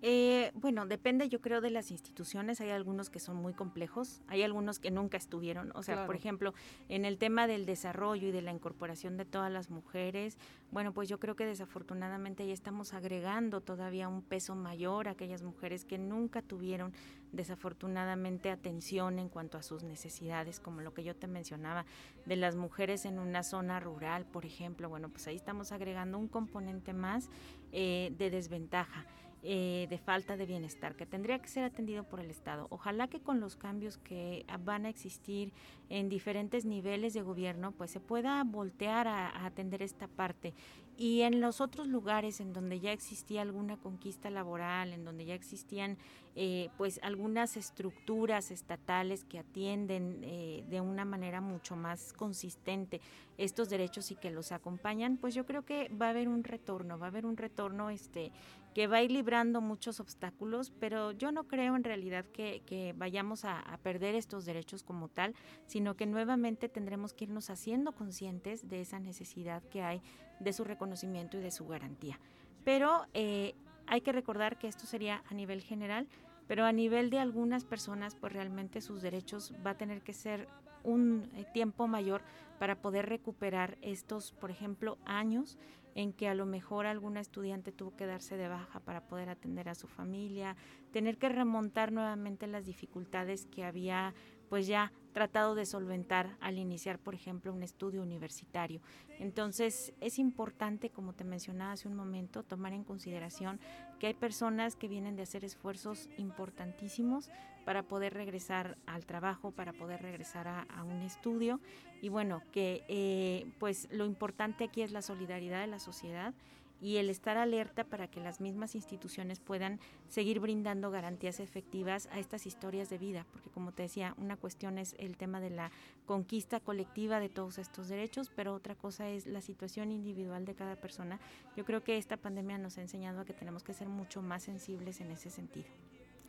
Eh, bueno, depende yo creo de las instituciones. Hay algunos que son muy complejos, hay algunos que nunca estuvieron. O sea, por ejemplo, en el tema del desarrollo y de la incorporación de todas las mujeres, bueno, pues yo creo que desafortunadamente ya estamos agregando todavía un peso mayor a aquellas mujeres que nunca tuvieron desafortunadamente atención en cuanto a sus necesidades, como lo que yo te mencionaba de las mujeres en una zona rural, por ejemplo. Bueno, pues ahí estamos agregando un componente más eh, de desventaja. Eh, de falta de bienestar que tendría que ser atendido por el Estado. Ojalá que con los cambios que van a existir en diferentes niveles de gobierno, pues se pueda voltear a atender esta parte y en los otros lugares en donde ya existía alguna conquista laboral, en donde ya existían eh, pues algunas estructuras estatales que atienden eh, de una manera mucho más consistente estos derechos y que los acompañan, pues yo creo que va a haber un retorno, va a haber un retorno este que va a ir librando muchos obstáculos, pero yo no creo en realidad que, vayamos a, a, perder estos derechos como tal, sino que nuevamente tendremos que irnos haciendo conscientes de esa necesidad que hay de su reconocimiento y de su garantía. Pero eh, hay que recordar que esto sería a nivel general, pero a nivel de algunas personas, pues realmente sus derechos va a tener que ser un eh, tiempo mayor para poder recuperar estos, por ejemplo, años en que a lo mejor alguna estudiante tuvo que darse de baja para poder atender a su familia, tener que remontar nuevamente las dificultades que había pues ya tratado de solventar al iniciar, por ejemplo, un estudio universitario. Entonces, es importante, como te mencionaba hace un momento, tomar en consideración que hay personas que vienen de hacer esfuerzos importantísimos para poder regresar al trabajo, para poder regresar a, un estudio. Y bueno, que eh, pues lo importante aquí es la solidaridad de la sociedad y el estar alerta para que las mismas instituciones puedan seguir brindando garantías efectivas a estas historias de vida, porque como te decía, una cuestión es el tema de la conquista colectiva de todos estos derechos, pero otra cosa es la situación individual de cada persona. Yo creo que esta pandemia nos ha enseñado a que tenemos que ser mucho más sensibles en ese sentido.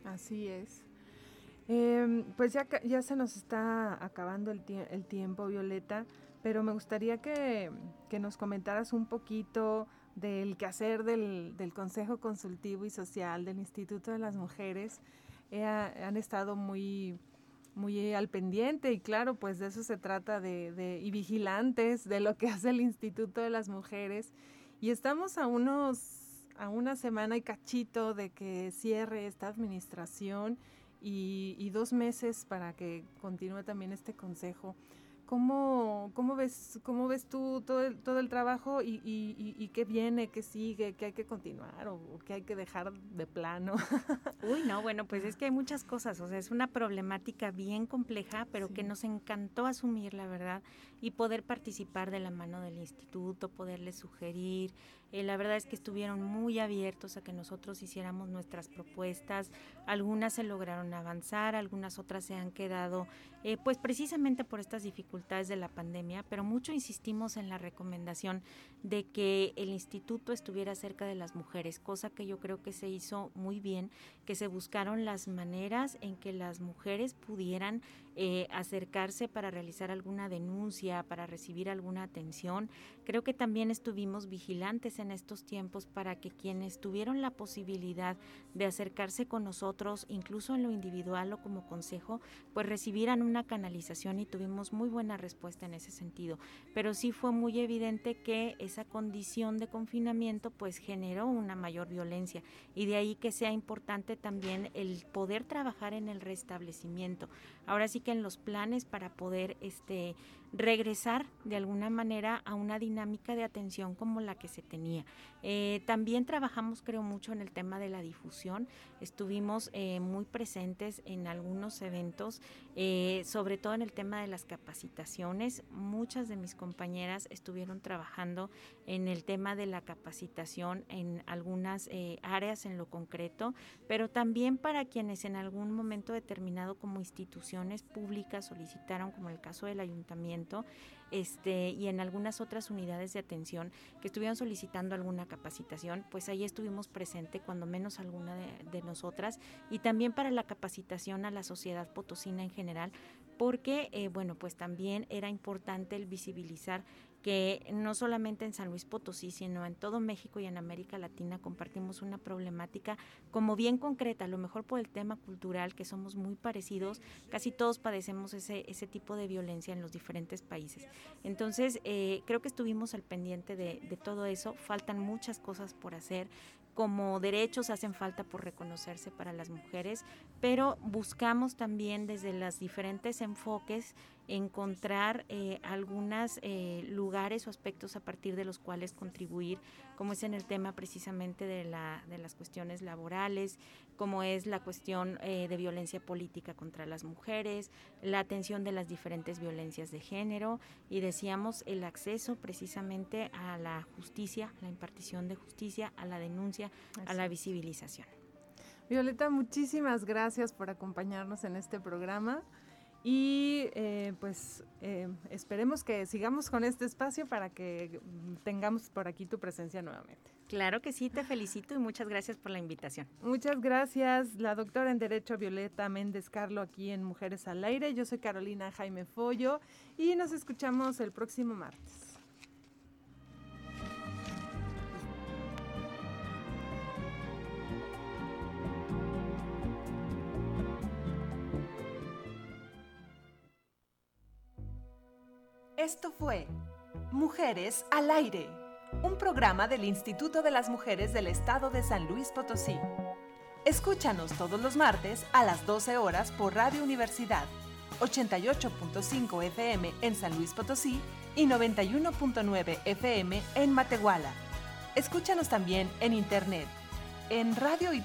Así es. Em, pues ya, ya se nos está acabando el, el tiempo, Violeta, pero me gustaría que, que nos comentaras un poquito del quehacer del, del Consejo Consultivo y Social del Instituto de las Mujeres eh, han estado muy, muy al pendiente y claro, pues de eso se trata de, de, y vigilantes de lo que *laughs* hace el Instituto de las Mujeres. Y estamos a unos, a una semana y cachito de que cierre esta administración y, y dos meses para que continúe también este consejo. ¿Cómo, cómo, ves, ¿Cómo ves tú todo el, todo el trabajo y, y, y, qué viene, qué sigue, qué hay que continuar o, o, qué hay que dejar de plano? *laughs* Uy, no, bueno, pues es que hay muchas cosas, o sea, es una problemática bien compleja, pero sí. que nos encantó asumir, la verdad, y poder participar de la mano del instituto, poderles sugerir. Eh, la verdad es que estuvieron muy abiertos a que nosotros hiciéramos nuestras propuestas. Algunas se lograron avanzar, algunas otras se han quedado, eh, pues precisamente por estas dificultades de la pandemia, pero mucho insistimos en la recomendación de que el instituto estuviera cerca de las mujeres, cosa que yo creo que se hizo muy bien, que se buscaron las maneras en que las mujeres pudieran eh, acercarse para realizar alguna denuncia, para recibir alguna atención. Creo que también estuvimos vigilantes en estos tiempos para que quienes tuvieron la posibilidad de acercarse con nosotros, incluso en lo individual o como consejo, pues recibieran una canalización y tuvimos muy buena respuesta en ese sentido. Pero sí fue muy evidente que esa condición de confinamiento pues generó una mayor violencia y de ahí que sea importante también el poder trabajar en el restablecimiento. Ahora sí que en los planes para poder este regresar de alguna manera a una dinámica de atención como la que se tenía. Eh, también trabajamos, creo, mucho en el tema de la difusión. Estuvimos eh, muy presentes en algunos eventos, eh, sobre todo en el tema de las capacitaciones. Muchas de mis compañeras estuvieron trabajando en el tema de la capacitación en algunas áreas en lo concreto, pero también para quienes en algún momento determinado como instituciones públicas solicitaron, como el caso del ayuntamiento, este, y en algunas otras unidades de atención que estuvieron solicitando alguna capacitación, pues ahí estuvimos presente, cuando menos alguna de, nosotras, y también para la capacitación a la sociedad potosina en general, porque, eh, bueno, pues también era importante el visibilizar que no solamente en San Luis Potosí, sino en todo México y en América Latina compartimos una problemática como bien concreta, a lo mejor por el tema cultural, que somos muy parecidos, casi todos padecemos ese, ese tipo de violencia en los diferentes países. Entonces, eh, creo que estuvimos al pendiente de, de todo eso, faltan muchas cosas por hacer, como derechos hacen falta por reconocerse para las mujeres, pero buscamos también desde los diferentes enfoques encontrar eh, algunos eh, lugares o aspectos a partir de los cuales contribuir, como es en el tema precisamente de, la, de las cuestiones laborales, como es la cuestión eh, de violencia política contra las mujeres, la atención de las diferentes violencias de género y decíamos el acceso precisamente a la justicia, la impartición de justicia, a la denuncia, a la visibilización. Violeta, muchísimas gracias por acompañarnos en este programa. Y eh, pues eh, esperemos que sigamos con este espacio para que tengamos por aquí tu presencia nuevamente. Claro que sí, te felicito y muchas gracias por la invitación. Muchas gracias, la doctora en Derecho Violeta Méndez Carlo aquí en Mujeres al Aire. Yo soy Carolina Jaime Follo y nos escuchamos el próximo martes. Esto fue Mujeres al Aire, un programa del Instituto de las Mujeres del Estado de San Luis Potosí. Escúchanos todos los martes a las 12 horas por Radio Universidad, 88.5 FM en San Luis Potosí y 91.9 FM en Matehuala. Escúchanos también en internet en radio y.